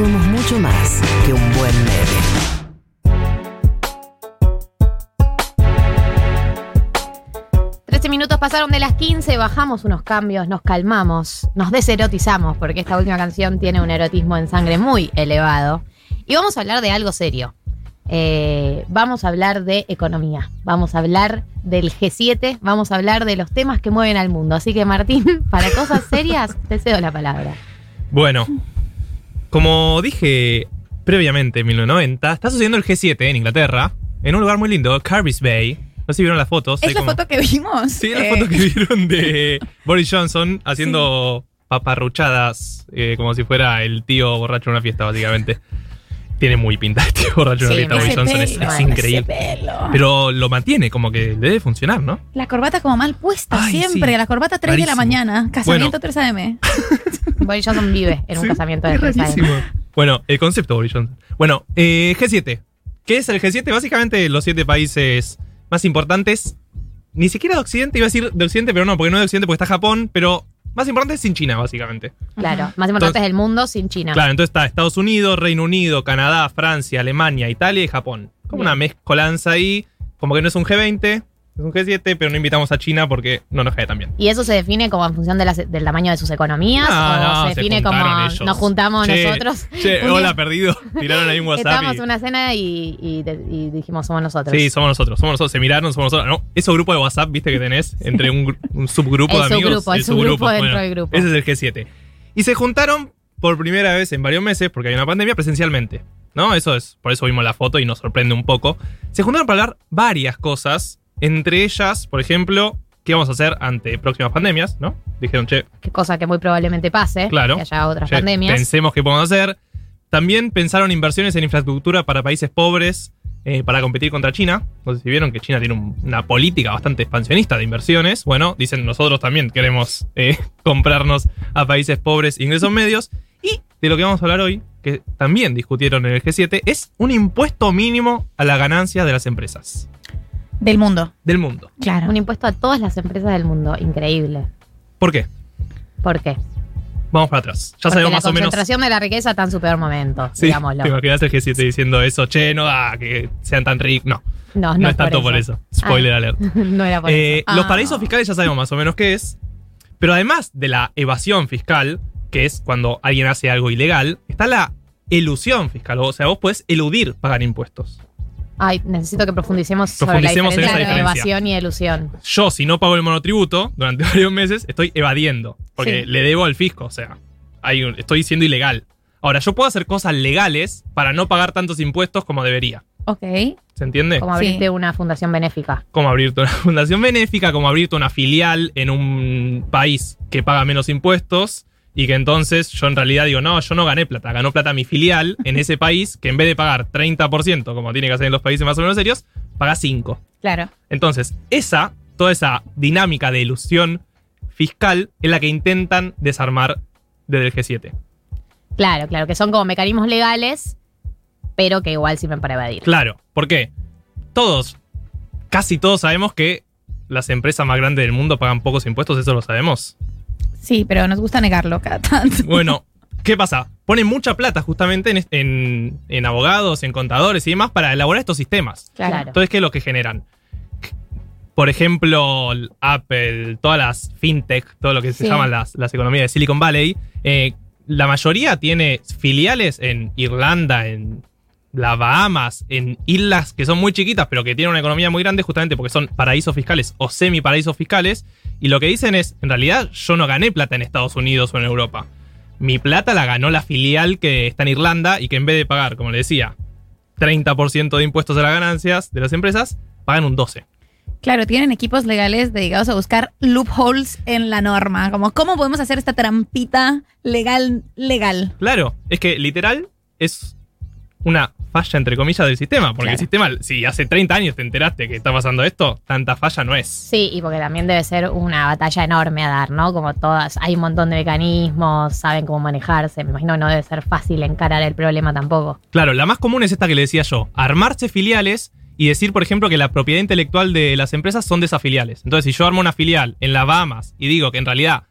Somos mucho más que un buen meme. 13 minutos pasaron de las 15, bajamos unos cambios, nos calmamos, nos deserotizamos, porque esta última canción tiene un erotismo en sangre muy elevado. Y vamos a hablar de algo serio. Eh, vamos a hablar de economía, vamos a hablar del G7, vamos a hablar de los temas que mueven al mundo. Así que Martín, para cosas serias, te cedo la palabra. Bueno, como dije previamente en 1990, está sucediendo el G7 en Inglaterra, en un lugar muy lindo, Carby's Bay. No sé si vieron las fotos. ¿Es la como- foto que vimos? Sí, la Eh, foto que vieron de Boris Johnson haciendo paparruchadas eh, como si fuera el tío borracho en una fiesta, básicamente. Tiene muy pinta tío borracho Sí, Boris Johnson. Es, pelo, es increíble. pelo. Pero lo mantiene, como que debe funcionar, ¿no? La corbata como mal puesta Ay, siempre. sí. La corbata 3 de la mañana. Casamiento 3 AM. Boris Johnson vive en un Sí, casamiento de es 3 AM. Bueno, el concepto Boris Johnson. Bueno, eh, G7. ¿Qué es el G7? Básicamente los siete países más importantes. Ni siquiera de Occidente, iba a decir de Occidente, pero no, porque no es de Occidente, porque está Japón, pero más importante es sin China, básicamente. Claro, más importante Entonces- del mundo sin China. Claro, entonces está Estados Unidos, Reino Unido, Canadá, Francia, Alemania, Italia y Japón. Como Bien. una mezcolanza ahí, como que no es un G20, es un G7, pero no invitamos a China porque no nos cae tan bien. ¿Y eso se define como en función de del tamaño de sus economías? No, ¿O no, se se define como ellos. nos juntamos Che, nosotros? Che, hola, perdido. Tiraron ahí un WhatsApp. Estábamos en una cena y, y de- y dijimos somos nosotros. Sí, somos nosotros, somos nosotros. Se miraron, somos nosotros. No, esos grupos de WhatsApp, viste que tenés entre un, gru- un subgrupo El de amigos. subgrupo, el subgrupo dentro del grupo. Ese es el G7. Y se juntaron por primera vez en varios meses, porque hay una pandemia, presencialmente. ¿No? Eso es, por eso vimos la foto y nos sorprende un poco. Se juntaron para hablar varias cosas, entre ellas, por ejemplo, qué vamos a hacer ante próximas pandemias, ¿no? Dijeron, che, Qué cosa que muy probablemente pase. Claro. Que haya otras Che, pandemias. Pensemos qué podemos hacer. También pensaron inversiones en infraestructura para países pobres eh, para competir contra China. No sé si vieron que China tiene un- una política bastante expansionista de inversiones. Bueno, dicen nosotros también queremos eh, comprarnos a países pobres ingresos medios. Y de lo que vamos a hablar hoy, que también discutieron en el G7, es un impuesto mínimo a las ganancias de las empresas Del mundo. del mundo. Claro. Un impuesto a todas las empresas del mundo. Increíble. ¿Por qué? ¿Por qué? Vamos para atrás. Ya Porque sabemos la más o menos. concentración de la riqueza está en su peor momento, Sí, digámoslo. te imaginas el G7 diciendo eso, che, no da que sean tan ricos. No, No, no, no, es tanto por eso. Spoiler Ah. alert. no era por Eh, eso. Los Ah. paraísos fiscales ya sabemos más o menos qué es. Pero además de la evasión fiscal, que es cuando alguien hace algo ilegal, está la elusión fiscal. O sea, vos podés eludir pagar impuestos. Ay, necesito que profundicemos, sobre la en diferencia esa evasión y ilusión. Yo, si no pago el monotributo durante varios meses, estoy evadiendo. Porque Sí. le debo al fisco. O sea, hay un- estoy siendo ilegal. Ahora, yo puedo hacer cosas legales para no pagar tantos impuestos como debería. Ok. ¿Se entiende? Como Sí. abriste una fundación benéfica. como abrirte una fundación benéfica, como abrirte una filial en un país que paga menos impuestos y que entonces yo en realidad digo, no, yo no gané plata, ganó plata mi filial en ese país que en vez de pagar 30%, como tiene que hacer en los países más o menos serios, paga 5%. Claro. Entonces, esa, toda esa dinámica de ilusión fiscal es la que intentan desarmar desde el G7. Claro, claro, que son como mecanismos legales, pero que igual sirven para evadir. Claro, ¿por qué? Todos, casi todos sabemos que las empresas más grandes del mundo pagan pocos impuestos, eso lo sabemos. Sí, pero nos gusta negarlo cada tanto. Bueno, ¿qué pasa? Ponen mucha plata justamente en, en- en abogados, en contadores y demás para elaborar estos sistemas. Claro. Entonces, ¿qué es lo que generan? Por ejemplo, Apple, todas las fintech, todo lo que se Sí. llaman las, las economías de Silicon Valley, eh, la mayoría tiene filiales en Irlanda, en las Bahamas, en islas que son muy chiquitas, pero que tienen una economía muy grande justamente porque son paraísos fiscales o semi paraísos fiscales. Y lo que dicen es, en realidad yo no gané plata en Estados Unidos o en Europa. Mi plata la ganó la filial que está en Irlanda y que en vez de pagar, como le decía, 30% de impuestos a las ganancias de las empresas, pagan un 12%. Claro, tienen equipos legales dedicados a buscar loopholes en la norma. Como, ¿cómo podemos hacer esta trampita legal, legal? Claro, es que literal es una falla entre comillas del sistema, porque Claro. el sistema, si hace 30 años te enteraste que está pasando esto, tanta falla no es. Sí, y porque también debe ser una batalla enorme a dar, ¿no? Como todas, hay un montón de mecanismos, saben cómo manejarse. Me imagino que no debe ser fácil encarar el problema tampoco. Claro, la más común es esta que le decía yo, armarse filiales y decir, por ejemplo, que la propiedad intelectual de las empresas son de esas filiales. Entonces, si yo armo una filial en las Bahamas y digo que en realidad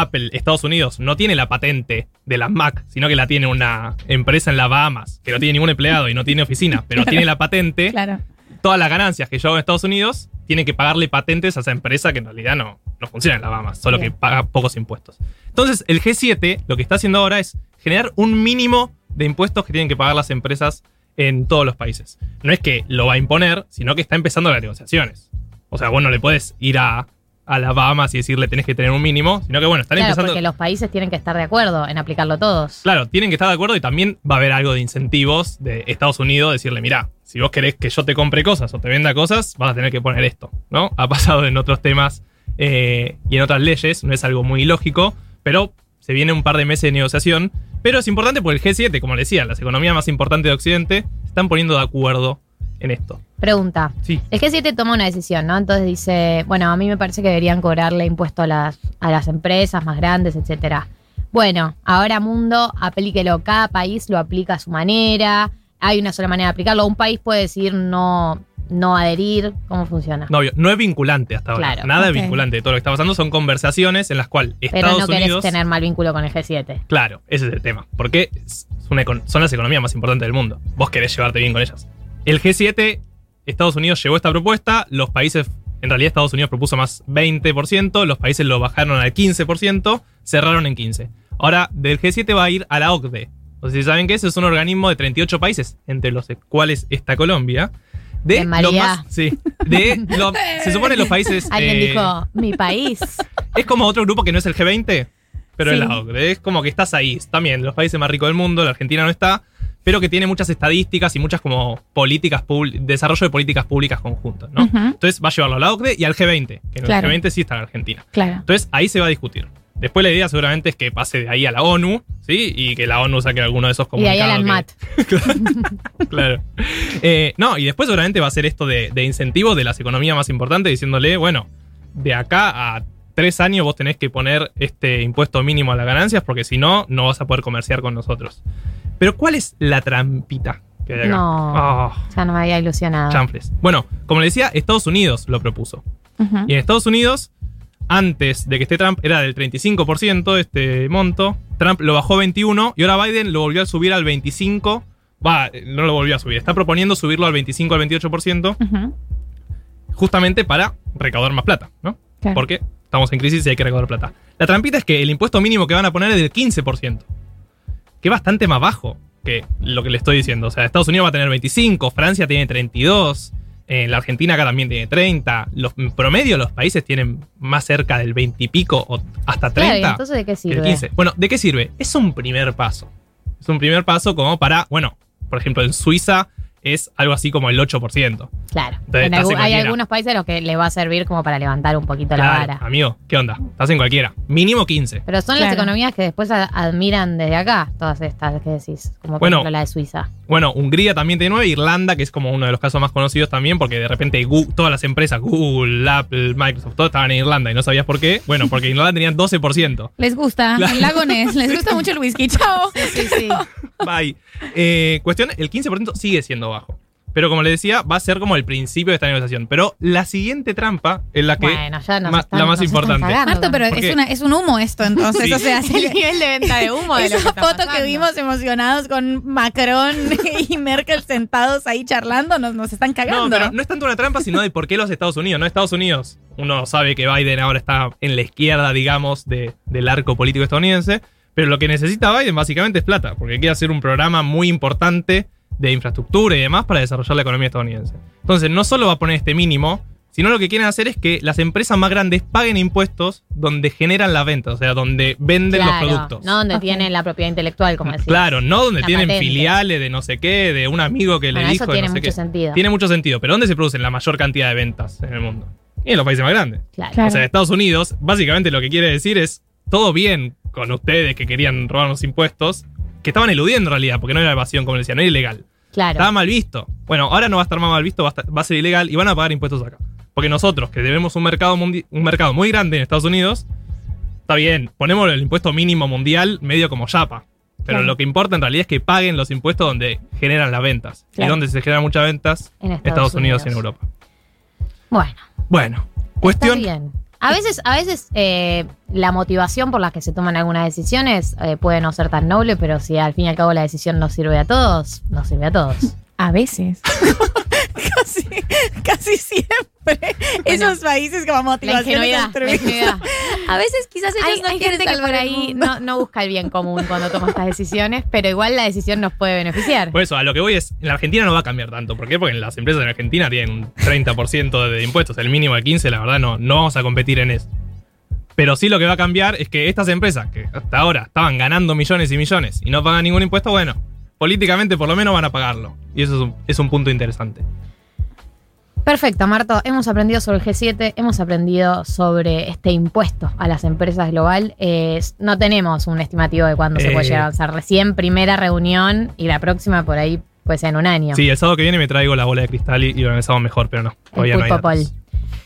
Apple, Estados Unidos, no tiene la patente de las Mac, sino que la tiene una empresa en las Bahamas, que no tiene ningún empleado y no tiene oficina, pero tiene la patente, Claro. todas las ganancias que yo hago en Estados Unidos, tienen que pagarle patentes a esa empresa que en realidad no, no funciona en las Bahamas, solo Bien. que paga pocos impuestos. Entonces, el G7 lo que está haciendo ahora es generar un mínimo de impuestos que tienen que pagar las empresas en todos los países. No es que lo va a imponer, sino que está empezando las negociaciones. O sea, vos no le puedes ir a, a las Bahamas y decirle tenés que tener un mínimo, sino que bueno, están Claro, empezando. porque los países tienen que estar de acuerdo en aplicarlo todos. Claro, tienen que estar de acuerdo y también va a haber algo de incentivos de Estados Unidos, decirle, mira, si vos querés que yo te compre cosas o te venda cosas, vas a tener que poner esto, ¿no? Ha pasado en otros temas eh, y en otras leyes, no es algo muy lógico, pero se viene un par de meses de negociación. Pero es importante porque el G7, como le decía, las economías más importantes de Occidente, se están poniendo de acuerdo en esto. Pregunta. Sí. El G7 toma una decisión, ¿no? Entonces dice, bueno, a mí me parece que deberían cobrarle impuesto a las, a las empresas más grandes, etcétera. Bueno, ahora mundo, aplíquelo. Cada país lo aplica a su manera. Hay una sola manera de aplicarlo. Un país puede decir no, no adherir. ¿Cómo funciona? No, no es vinculante hasta ahora. Claro. Nada es vinculante. Todo lo que está pasando son conversaciones en las cuales Pero Estados no querés Unidos. tener mal vínculo con el G7. Claro, ese es el tema. Porque son las economías más importantes del mundo. Vos querés llevarte bien con ellas. El G7, Estados Unidos llevó esta propuesta, los países, en realidad Estados Unidos propuso más 20%, los países lo bajaron al 15%, cerraron en 15%. Ahora, del G7 va a ir a la OCDE. O sea, si saben que ese es un organismo de 38 países, entre los cuales está Colombia. De De lo más. Sí. De lo- se supone los países. Alguien eh, dijo, mi país. es como otro grupo que no es el G20, pero Sí. es la OCDE. Es como que estás ahí. También los países más ricos del mundo, la Argentina no está, pero que tiene muchas estadísticas y muchas como políticas desarrollo de políticas públicas conjuntas, ¿no? Entonces va a llevarlo a la OCDE y al G20, que en Claro. el G20 sí está la Argentina. Claro. Entonces ahí se va a discutir. Después la idea seguramente es que pase de ahí a la ONU, ¿sí? Y que la ONU saque alguno de esos Y de ahí comunicados. al que- MAT. claro. Eh, no, y después seguramente va a ser esto de, de incentivo de las economías más importantes, diciéndole, bueno, de acá a tres años vos tenés que poner este impuesto mínimo a las ganancias, porque si no, no vas a poder comerciar con nosotros. Pero ¿cuál es la trampita que hay acá? No. Ah, Ya no me había ilusionado. chanfles. Bueno, como le decía, Estados Unidos lo propuso. Y en Estados Unidos, antes de que esté Trump, era del 35% este monto. Trump lo bajó a 21 y ahora Biden lo volvió a subir al 25. Va, no lo volvió a subir. Está proponiendo subirlo al 25 al 28% Ujú. justamente para recaudar más plata, ¿no? Claro. Porque estamos en crisis y hay que recaudar plata. La trampita es que el impuesto mínimo que van a poner es del 15%. Que es bastante más bajo que lo que le estoy diciendo. O sea, Estados Unidos va a tener 25, Francia tiene 32, eh, la Argentina acá también tiene 30. Los, en promedio los países tienen más cerca del 20 y pico o hasta 30. Claro, ¿y entonces de qué sirve? 15. Bueno, ¿de qué sirve? Es un primer paso. Es un primer paso como para, bueno, por ejemplo, en Suiza es algo así como el 8%. Claro. Entonces, En en hay algunos países a los que le va a servir como para levantar un poquito la vara. amigo, ¿qué onda? Estás en cualquiera. Mínimo 15. Pero son las economías que después admiran desde acá, todas estas que decís, como por Bueno. ejemplo la de Suiza. Bueno, Hungría también tiene 9, Irlanda, que es como uno de los casos más conocidos también, porque de repente todas las empresas, Google, Apple, Microsoft, todas estaban en Irlanda y no sabías por qué. Bueno, porque en Irlanda tenían 12%. Les gusta. Claro. El lago Ness. Les gusta mucho el whisky. Chao. Sí, sí. Bye. Eh, cuestión, el 15% sigue siendo Pero como le decía, va a ser como el principio de esta negociación. Pero la siguiente trampa es la que... bueno, ya nos ma- están, la más nos están importante. cagando Marto, pero ¿Por es, una, es un humo esto, entonces. Sí. O sea, Es el nivel de venta de humo de lo que esa está foto que vimos emocionados con Macron y Merkel sentados ahí charlando, nos, nos están cagando. No, pero no es tanto una trampa, sino de por qué los Estados Unidos. No Estados Unidos. Uno sabe que Biden ahora está en la izquierda, digamos, de- del arco político estadounidense. Pero lo que necesita Biden básicamente es plata, porque quiere hacer un programa muy importante de infraestructura y demás para desarrollar la economía estadounidense. Entonces, no solo va a poner este mínimo, sino lo que quieren hacer es que las empresas más grandes paguen impuestos donde generan las ventas, o sea, donde venden Claro, los productos. No donde tienen la propiedad intelectual, como decís. Claro, no donde La tienen patente. filiales de no sé qué, de un amigo que Bueno, le eso dijo de tiene no sé mucho qué. sentido. Tiene mucho sentido, pero ¿dónde se producen la mayor cantidad de ventas en el mundo? Y en los países más grandes. Claro. Claro. O sea, Estados Unidos, básicamente lo que quiere decir es todo bien con ustedes que querían robarnos impuestos, que estaban eludiendo en realidad, porque no era evasión, como decía, no era ilegal. Claro. Estaba mal visto. Bueno, ahora no va a estar más mal visto, va a, estar- va a ser ilegal y van a pagar impuestos acá. Porque nosotros, que debemos un mercado, un mercado muy grande en Estados Unidos, está bien, ponemos el impuesto mínimo mundial medio como chapa. Pero Claro. lo que importa en realidad es que paguen los impuestos donde generan las ventas. Claro. Y donde se generan muchas ventas, En Estados, Estados Unidos y en. Europa. Bueno, Bueno, está cuestión. bien. A veces, a veces eh, la motivación por la que se toman algunas decisiones eh, puede no ser tan noble, pero si al fin y al cabo la decisión nos sirve a todos, nos sirve a todos. A veces. casi, casi siempre. Esos países como La motivación la ingenuidad. A veces quizás ellos Hay, no hay quieren gente que por ahí no, no busca el bien común cuando toma estas decisiones, pero igual la decisión nos puede beneficiar. Por eso, a lo que voy es, en la Argentina no va a cambiar tanto. ¿Por qué? Porque las empresas en Argentina tienen un 30% de impuestos, el mínimo de 15, la verdad no, no vamos a competir en eso. Pero sí lo que va a cambiar es que estas empresas que hasta ahora estaban ganando millones y millones y no pagan ningún impuesto, bueno, políticamente por lo menos van a pagarlo. Y eso es un, es un punto interesante. Perfecto, Marto. Hemos aprendido sobre el G7, hemos aprendido sobre este impuesto a las empresas global. Eh, no tenemos un estimativo de cuándo se Eh. puede llegar a avanzar. Recién primera reunión y la próxima por ahí puede ser en un año. Sí, el sábado que viene me traigo la bola de cristal y, y organizamos mejor, pero no. el Todavía no hay datos.